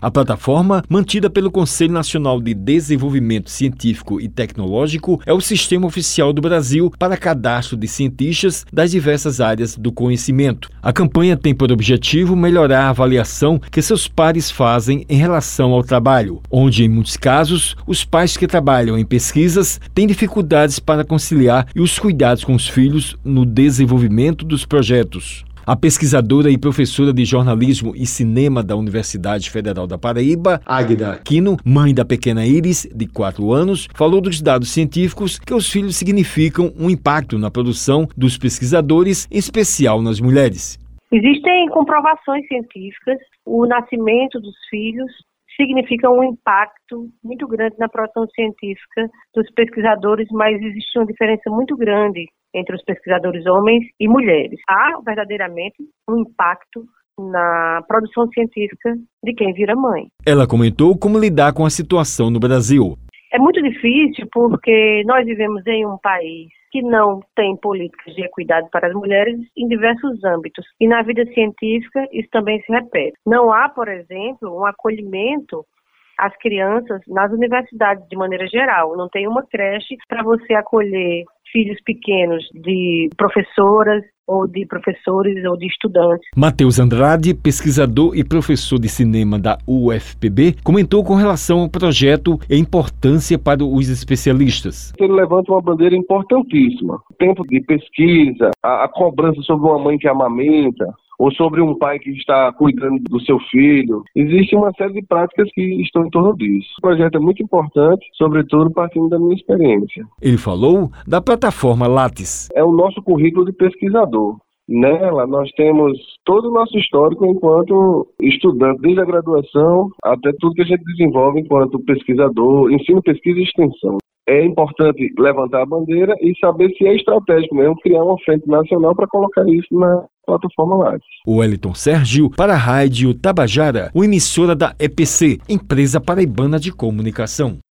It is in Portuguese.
A plataforma, mantida pelo Conselho Nacional de Desenvolvimento Científico e Tecnológico, é o sistema oficial do Brasil para cadastro de cientistas das diversas áreas do conhecimento. A campanha tem por objetivo melhorar a avaliação que seus pares fazem em relação ao trabalho, onde, em muitos casos, os pais que trabalham em pesquisas têm dificuldades para conciliar e os cuidados com os filhos no desenvolvimento dos projetos. A pesquisadora e professora de jornalismo e cinema da Universidade Federal da Paraíba, Águida Aquino, mãe da pequena Iris, de 4 anos, falou dos dados científicos que os filhos significam um impacto na produção dos pesquisadores, em especial nas mulheres. Existem comprovações científicas, o nascimento dos filhos significa um impacto muito grande na produção científica dos pesquisadores, mas existe uma diferença muito grande entre os pesquisadores homens e mulheres. Há verdadeiramente um impacto na produção científica de quem vira mãe. Ela comentou como lidar com a situação no Brasil. É muito difícil porque nós vivemos em um país que não tem políticas de equidade para as mulheres em diversos âmbitos. E na vida científica isso também se repete. Não há, por exemplo, um acolhimento às crianças nas universidades de maneira geral. Não tem uma creche para você acolher filhos pequenos de professoras ou de professores ou de estudantes. Matheus Andrade, pesquisador e professor de cinema da UFPB, comentou com relação ao projeto e a importância para os especialistas. Ele levanta uma bandeira importantíssima. O tempo de pesquisa, a, a cobrança sobre uma mãe que amamenta, ou sobre um pai que está cuidando do seu filho. Existe uma série de práticas que estão em torno disso. O projeto é muito importante, sobretudo partindo da minha experiência. Ele falou da plataforma Lattes. É o nosso currículo de pesquisador. Nela, nós temos todo o nosso histórico enquanto estudante, desde a graduação até tudo que a gente desenvolve enquanto pesquisador, ensino, pesquisa e extensão é importante levantar a bandeira e saber se é estratégico mesmo criar uma frente nacional para colocar isso na plataforma Lattes. O Wellington Sérgio para a Rádio Tabajara, o emissora da EPC, Empresa Paraibana de Comunicação.